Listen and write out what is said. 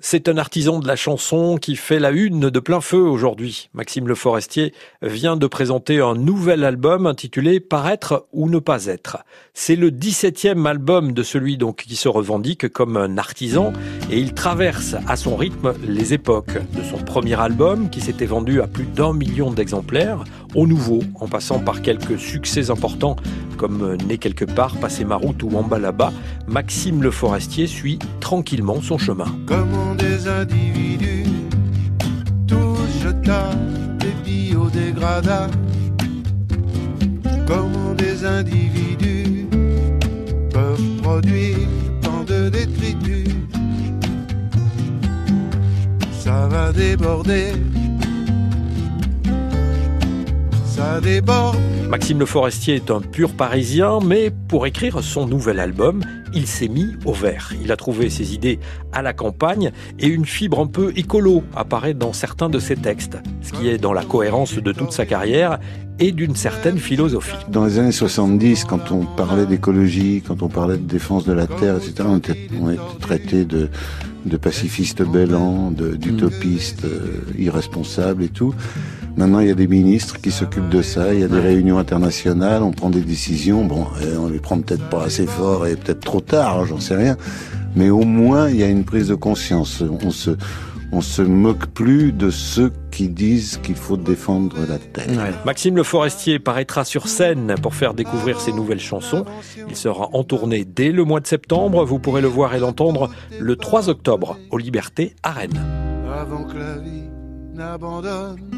C'est un artisan de la chanson qui fait la une de plein feu aujourd'hui. Maxime Le Forestier vient de présenter un nouvel album intitulé Paraître ou ne pas être. C'est le 17e album de celui donc qui se revendique comme un artisan et il traverse à son rythme les époques de son premier album qui s'était vendu à plus d'un million d'exemplaires au nouveau en passant par quelques succès importants comme Né quelque part, Passer ma route ou En bas là-bas. Maxime Le Forestier suit tranquillement son chemin des individus, tous jetables et biodégradables. Comment des individus peuvent produire tant de détritus Ça va déborder Maxime Le Forestier est un pur parisien, mais pour écrire son nouvel album, il s'est mis au vert. Il a trouvé ses idées à la campagne et une fibre un peu écolo apparaît dans certains de ses textes, ce qui est dans la cohérence de toute sa carrière et d'une certaine philosophie. Dans les années 70, quand on parlait d'écologie, quand on parlait de défense de la terre, etc., on était, on était traité de, de pacifistes bellants, d'utopistes euh, irresponsables et tout. Maintenant, il y a des ministres qui s'occupent de ça, il y a des réunions internationales, on prend des décisions, bon, on les prend peut-être pas assez fort et peut-être trop tard, j'en sais rien, mais au moins il y a une prise de conscience. On se, on se moque plus de ceux qui disent qu'il faut défendre la terre. Maxime Le Forestier paraîtra sur scène pour faire découvrir ses nouvelles chansons. Il sera en tournée dès le mois de septembre. Vous pourrez le voir et l'entendre le 3 octobre au Liberté à Rennes. Avant que la vie n'abandonne